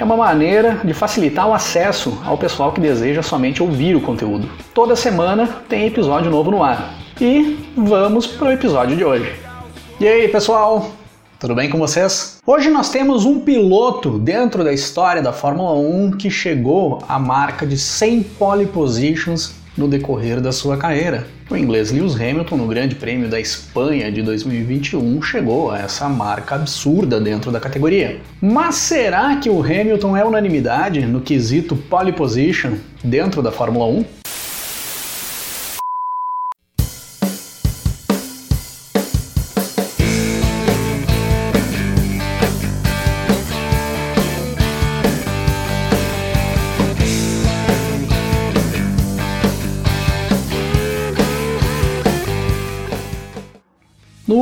É uma maneira de facilitar o acesso ao pessoal que deseja somente ouvir o conteúdo. Toda semana tem episódio novo no ar. E vamos para o episódio de hoje. E aí, pessoal? Tudo bem com vocês? Hoje nós temos um piloto dentro da história da Fórmula 1 que chegou à marca de 100 pole positions no decorrer da sua carreira. O inglês Lewis Hamilton, no Grande Prêmio da Espanha de 2021, chegou a essa marca absurda dentro da categoria. Mas será que o Hamilton é unanimidade no quesito pole position dentro da Fórmula 1?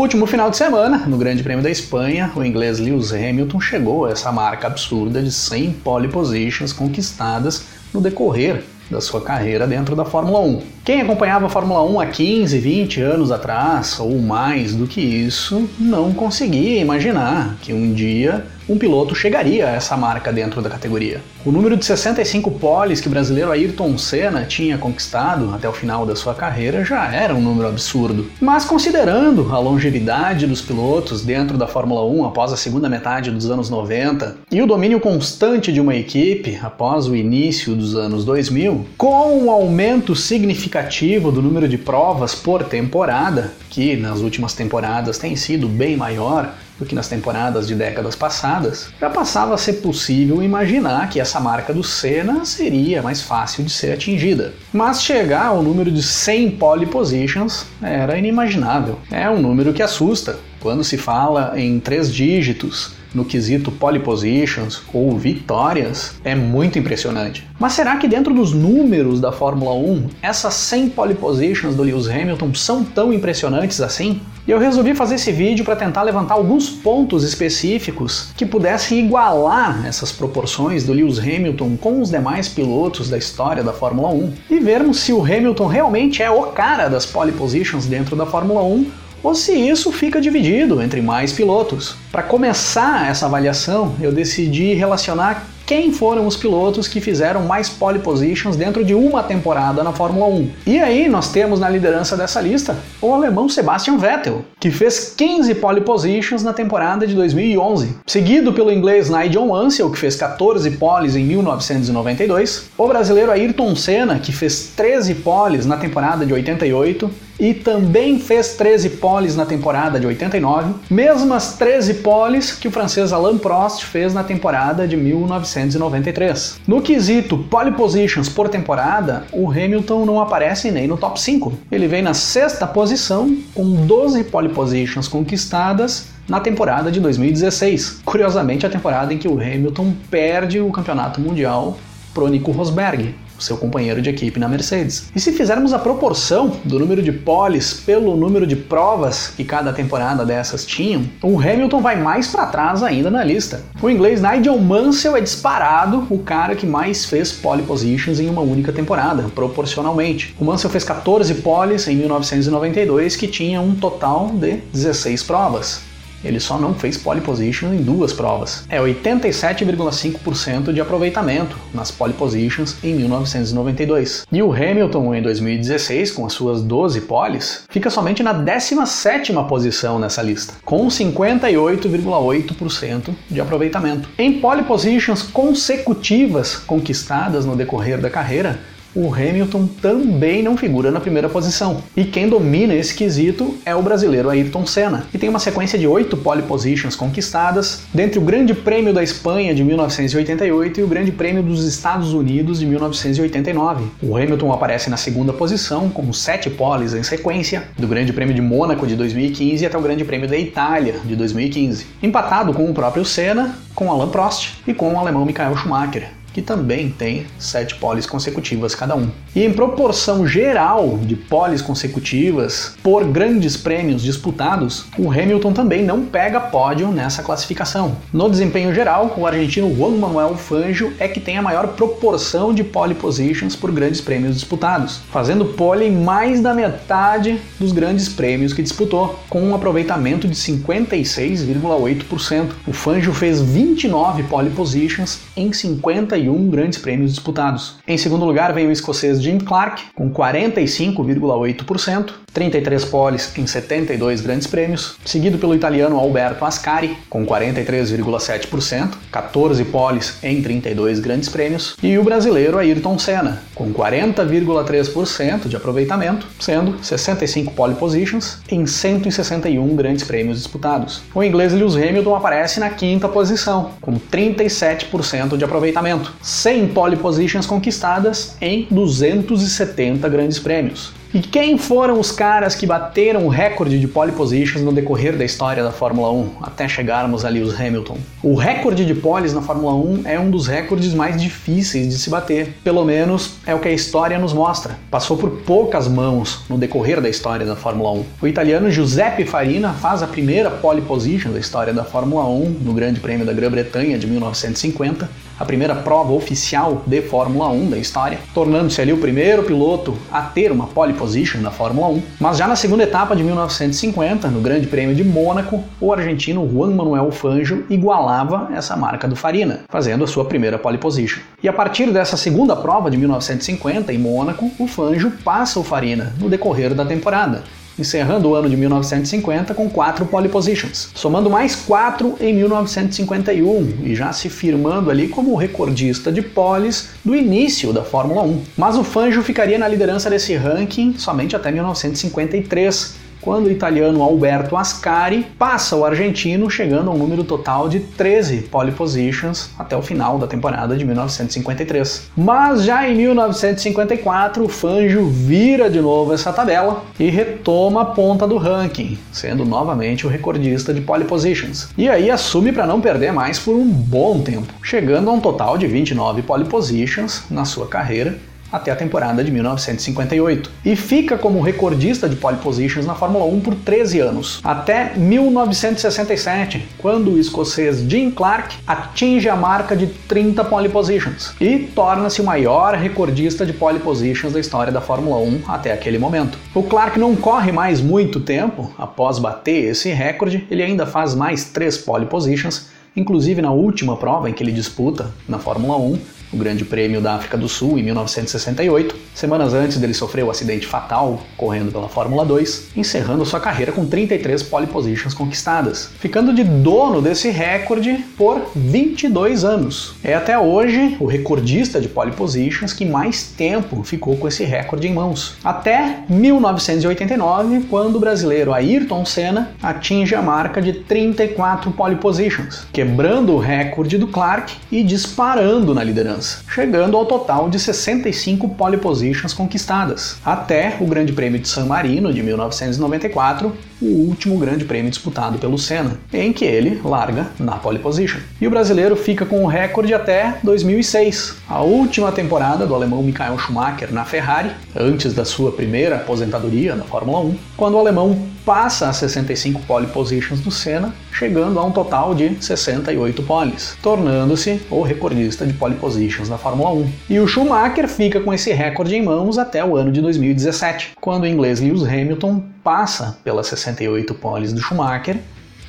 Último final de semana, no Grande Prêmio da Espanha, o inglês Lewis Hamilton chegou a essa marca absurda de 100 pole positions conquistadas no decorrer da sua carreira dentro da Fórmula 1. Quem acompanhava a Fórmula 1 há 15, 20 anos atrás, ou mais do que isso, não conseguia imaginar que um dia um piloto chegaria a essa marca dentro da categoria. O número de 65 poles que o brasileiro Ayrton Senna tinha conquistado até o final da sua carreira já era um número absurdo. Mas considerando a longevidade dos pilotos dentro da Fórmula 1 após a segunda metade dos anos 90 e o domínio constante de uma equipe após o início dos anos 2000, com um aumento significativo do número de provas por temporada, que nas últimas temporadas tem sido bem maior, do que nas temporadas de décadas passadas, já passava a ser possível imaginar que essa marca do Senna seria mais fácil de ser atingida. Mas chegar ao número de 100 pole positions era inimaginável. É um número que assusta. Quando se fala em três dígitos, no quesito pole positions ou vitórias é muito impressionante. Mas será que dentro dos números da Fórmula 1, essas 100 pole positions do Lewis Hamilton são tão impressionantes assim? E eu resolvi fazer esse vídeo para tentar levantar alguns pontos específicos que pudessem igualar essas proporções do Lewis Hamilton com os demais pilotos da história da Fórmula 1 e vermos se o Hamilton realmente é o cara das pole positions dentro da Fórmula 1 ou se isso fica dividido entre mais pilotos. Para começar essa avaliação, eu decidi relacionar quem foram os pilotos que fizeram mais pole positions dentro de uma temporada na Fórmula 1. E aí nós temos na liderança dessa lista o alemão Sebastian Vettel, que fez 15 pole positions na temporada de 2011, seguido pelo inglês Nigel Mansell, que fez 14 poles em 1992, o brasileiro Ayrton Senna, que fez 13 poles na temporada de 88, e também fez 13 poles na temporada de 89, mesmas 13 poles que o francês Alain Prost fez na temporada de 1993. No quesito pole positions por temporada, o Hamilton não aparece nem no top 5. Ele vem na sexta posição com 12 pole positions conquistadas na temporada de 2016. Curiosamente, a temporada em que o Hamilton perde o campeonato mundial pro Nico Rosberg seu companheiro de equipe na Mercedes. E se fizermos a proporção do número de poles pelo número de provas que cada temporada dessas tinham, o Hamilton vai mais para trás ainda na lista. O inglês Nigel Mansell é disparado o cara que mais fez pole positions em uma única temporada, proporcionalmente. O Mansell fez 14 poles em 1992, que tinha um total de 16 provas. Ele só não fez pole position em duas provas. É 87,5% de aproveitamento nas pole positions em 1992. E o Hamilton em 2016, com as suas 12 poles, fica somente na 17ª posição nessa lista, com 58,8% de aproveitamento. Em pole positions consecutivas conquistadas no decorrer da carreira, o Hamilton também não figura na primeira posição. E quem domina esse quesito é o brasileiro Ayrton Senna, que tem uma sequência de oito pole positions conquistadas, dentre o Grande Prêmio da Espanha de 1988 e o Grande Prêmio dos Estados Unidos de 1989. O Hamilton aparece na segunda posição, com sete poles em sequência, do Grande Prêmio de Mônaco de 2015 até o Grande Prêmio da Itália de 2015, empatado com o próprio Senna, com Alain Prost e com o alemão Michael Schumacher que também tem sete poles consecutivas cada um. E em proporção geral de poles consecutivas por grandes prêmios disputados, o Hamilton também não pega pódio nessa classificação. No desempenho geral, o argentino Juan Manuel Fangio é que tem a maior proporção de pole positions por grandes prêmios disputados, fazendo pole em mais da metade dos grandes prêmios que disputou, com um aproveitamento de 56,8%. O Fangio fez 29 pole positions em 51 41 grandes prêmios disputados. Em segundo lugar vem o escocês Jim Clark, com 45,8%, 33 poles em 72 grandes prêmios, seguido pelo italiano Alberto Ascari, com 43,7%, 14 poles em 32 grandes prêmios, e o brasileiro Ayrton Senna, com 40,3% de aproveitamento, sendo 65 pole positions em 161 grandes prêmios disputados. O inglês Lewis Hamilton aparece na quinta posição, com 37% de aproveitamento, 100 pole positions conquistadas em 270 grandes prêmios. E quem foram os caras que bateram o recorde de pole positions no decorrer da história da Fórmula 1, até chegarmos ali os Hamilton? O recorde de poles na Fórmula 1 é um dos recordes mais difíceis de se bater, pelo menos é o que a história nos mostra. Passou por poucas mãos no decorrer da história da Fórmula 1. O italiano Giuseppe Farina faz a primeira pole position da história da Fórmula 1 no Grande Prêmio da Grã-Bretanha de 1950, a primeira prova oficial de Fórmula 1 da história, tornando-se ali o primeiro piloto a ter uma pole position na Fórmula 1. Mas já na segunda etapa de 1950, no Grande Prêmio de Mônaco, o argentino Juan Manuel Fangio igualava essa marca do Farina, fazendo a sua primeira pole position. E a partir dessa segunda prova de 1950 em Mônaco, o Fangio passa o Farina no decorrer da temporada, encerrando o ano de 1950 com quatro pole positions, somando mais quatro em 1951 e já se firmando ali como recordista de poles do início da Fórmula 1. Mas o Fangio ficaria na liderança desse ranking somente até 1953 quando o italiano Alberto Ascari passa o argentino, chegando a um número total de 13 pole positions até o final da temporada de 1953. Mas já em 1954, o Fangio vira de novo essa tabela e retoma a ponta do ranking, sendo novamente o recordista de pole positions. E aí assume para não perder mais por um bom tempo, chegando a um total de 29 pole positions na sua carreira até a temporada de 1958 e fica como recordista de pole positions na Fórmula 1 por 13 anos, até 1967, quando o escocês Jim Clark atinge a marca de 30 pole positions e torna-se o maior recordista de pole positions da história da Fórmula 1 até aquele momento. O Clark não corre mais muito tempo. Após bater esse recorde, ele ainda faz mais 3 pole positions, inclusive na última prova em que ele disputa na Fórmula 1, o Grande Prêmio da África do Sul em 1968. Semanas antes dele sofreu o acidente fatal correndo pela Fórmula 2, encerrando sua carreira com 33 pole positions conquistadas, ficando de dono desse recorde por 22 anos. É até hoje o recordista de pole positions que mais tempo ficou com esse recorde em mãos. Até 1989, quando o brasileiro Ayrton Senna atinge a marca de 34 pole positions, quebrando o recorde do Clark e disparando na liderança chegando ao total de 65 pole positions conquistadas, até o Grande Prêmio de San Marino de 1994, o último grande prêmio disputado pelo Senna, em que ele larga na pole position. E o brasileiro fica com o recorde até 2006, a última temporada do alemão Michael Schumacher na Ferrari, antes da sua primeira aposentadoria na Fórmula 1, quando o alemão passa a 65 pole positions do Senna, chegando a um total de 68 poles, tornando-se o recordista de pole positions na Fórmula 1. E o Schumacher fica com esse recorde em mãos até o ano de 2017, quando o inglês Lewis Hamilton passa pelas 68 poles do Schumacher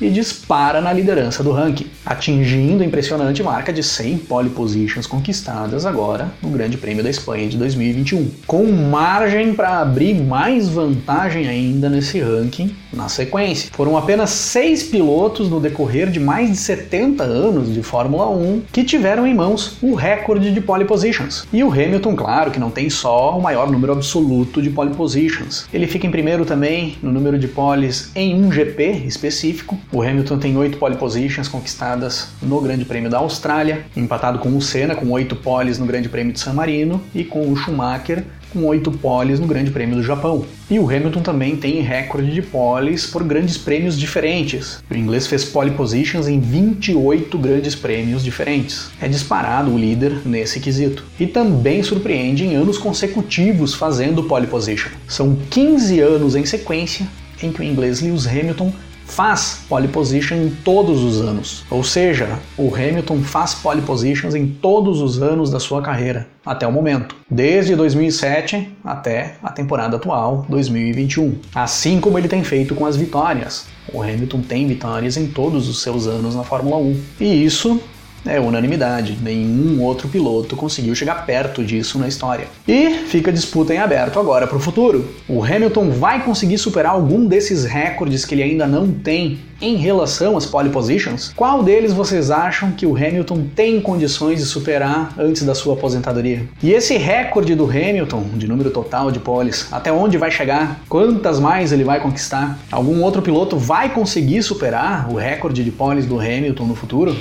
e dispara na liderança do ranking, atingindo a impressionante marca de 100 pole positions conquistadas agora no Grande Prêmio da Espanha de 2021, com margem para abrir mais vantagem ainda nesse ranking na sequência. Foram apenas seis pilotos no decorrer de mais de 70 anos de Fórmula 1 que tiveram em mãos o recorde de pole positions. E o Hamilton, claro, que não tem só o maior número absoluto de pole positions. Ele fica em primeiro também no número de poles em um GP específico. O Hamilton tem oito pole positions conquistadas no Grande Prêmio da Austrália, empatado com o Senna com oito poles no Grande Prêmio de San Marino e com o Schumacher com oito poles no Grande Prêmio do Japão. E o Hamilton também tem recorde de poles por grandes prêmios diferentes. O inglês fez pole positions em 28 grandes prêmios diferentes. É disparado o líder nesse quesito. E também surpreende em anos consecutivos fazendo pole position. São 15 anos em sequência em que o inglês Lewis Hamilton faz pole position em todos os anos. Ou seja, o Hamilton faz pole positions em todos os anos da sua carreira, até o momento, desde 2007 até a temporada atual, 2021. Assim como ele tem feito com as vitórias. O Hamilton tem vitórias em todos os seus anos na Fórmula 1. E isso é unanimidade, nenhum outro piloto conseguiu chegar perto disso na história. E fica a disputa em aberto agora para o futuro. O Hamilton vai conseguir superar algum desses recordes que ele ainda não tem em relação às pole positions? Qual deles vocês acham que o Hamilton tem condições de superar antes da sua aposentadoria? E esse recorde do Hamilton, de número total de poles, até onde vai chegar? Quantas mais ele vai conquistar? Algum outro piloto vai conseguir superar o recorde de poles do Hamilton no futuro?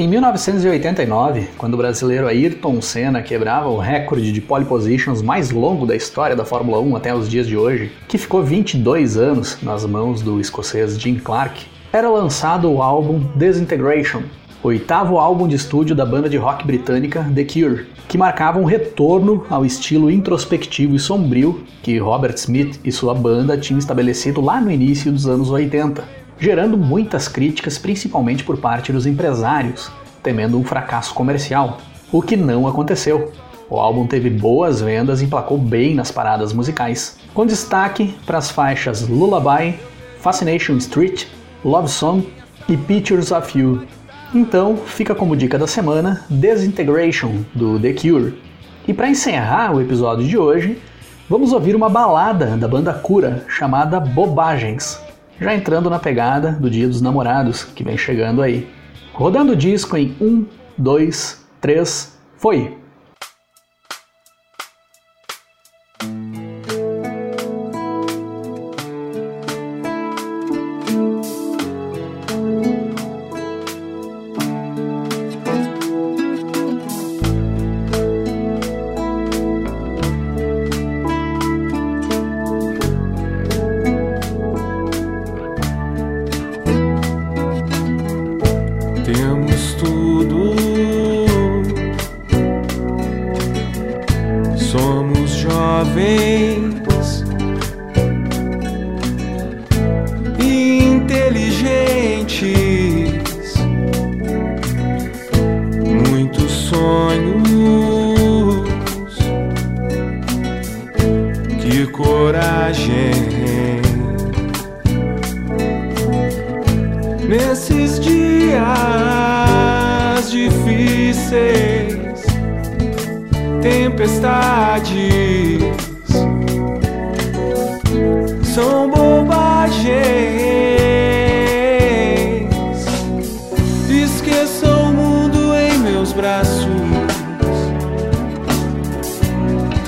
Em 1989, quando o brasileiro Ayrton Senna quebrava o recorde de pole positions mais longo da história da Fórmula 1 até os dias de hoje, que ficou 22 anos nas mãos do escocês Jim Clark, era lançado o álbum Disintegration, oitavo álbum de estúdio da banda de rock britânica The Cure, que marcava um retorno ao estilo introspectivo e sombrio que Robert Smith e sua banda tinham estabelecido lá no início dos anos 80 gerando muitas críticas, principalmente por parte dos empresários, temendo um fracasso comercial, o que não aconteceu. O álbum teve boas vendas e emplacou bem nas paradas musicais, com destaque para as faixas Lullaby, Fascination Street, Love Song e Pictures of You. Então, fica como dica da semana Desintegration do The Cure. E para encerrar o episódio de hoje, vamos ouvir uma balada da banda Cura chamada Bobagens, já entrando na pegada do Dia dos Namorados, que vem chegando aí. Rodando o disco em 1, 2, 3, foi!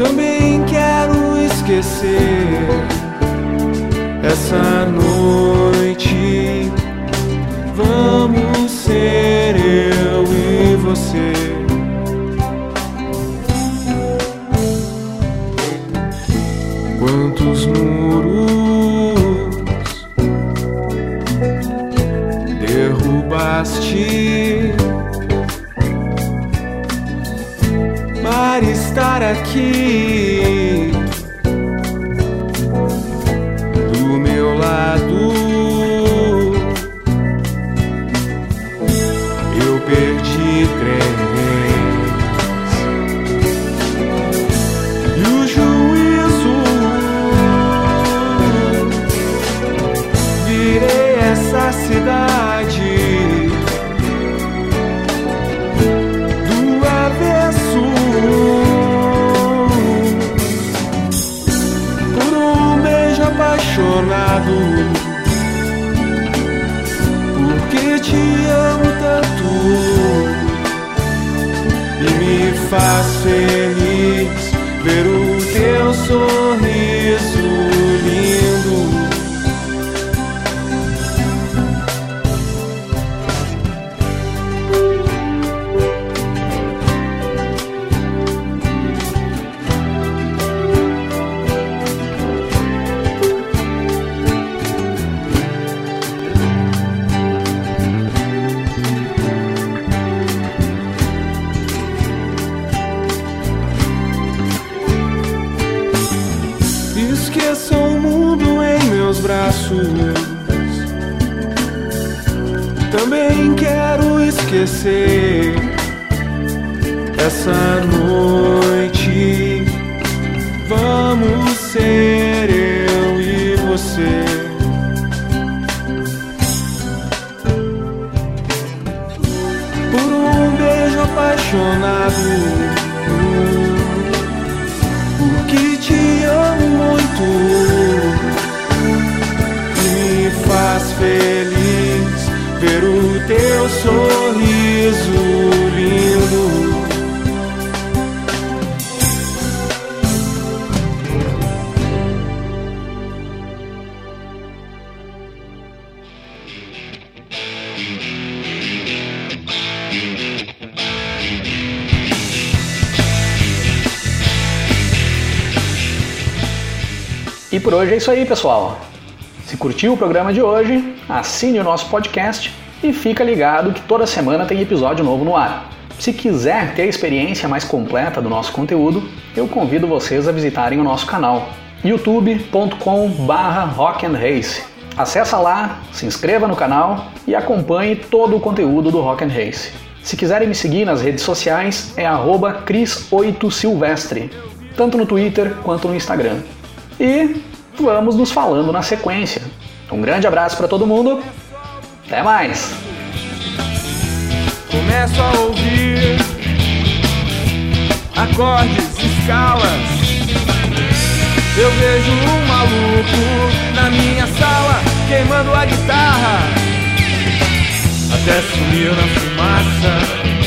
Também quero esquecer essa noite. Vamos apaixonado. Porque te amo tanto e me faz feliz ver o teu sorriso. Esquecer essa noite. Vamos ser eu e você. Por um beijo apaixonado. Porque te amo muito. Me faz feliz ver o teu sorriso lindo. E por hoje é isso aí, pessoal. Se curtiu o programa de hoje, assine o nosso podcast e fica ligado que toda semana tem episódio novo no ar. Se quiser ter a experiência mais completa do nosso conteúdo, eu convido vocês a visitarem o nosso canal youtube.com/rock'n'race. Acesse lá, se inscreva no canal e acompanhe todo o conteúdo do Rock and Race. Se quiserem me seguir nas redes sociais é cris8silvestre, tanto no Twitter quanto no Instagram. E vamos nos falando na sequência. Um grande abraço para todo mundo. Até mais. Começo a ouvir acordes, escalas. Eu vejo um maluco na minha sala queimando a guitarra até sumiu na fumaça.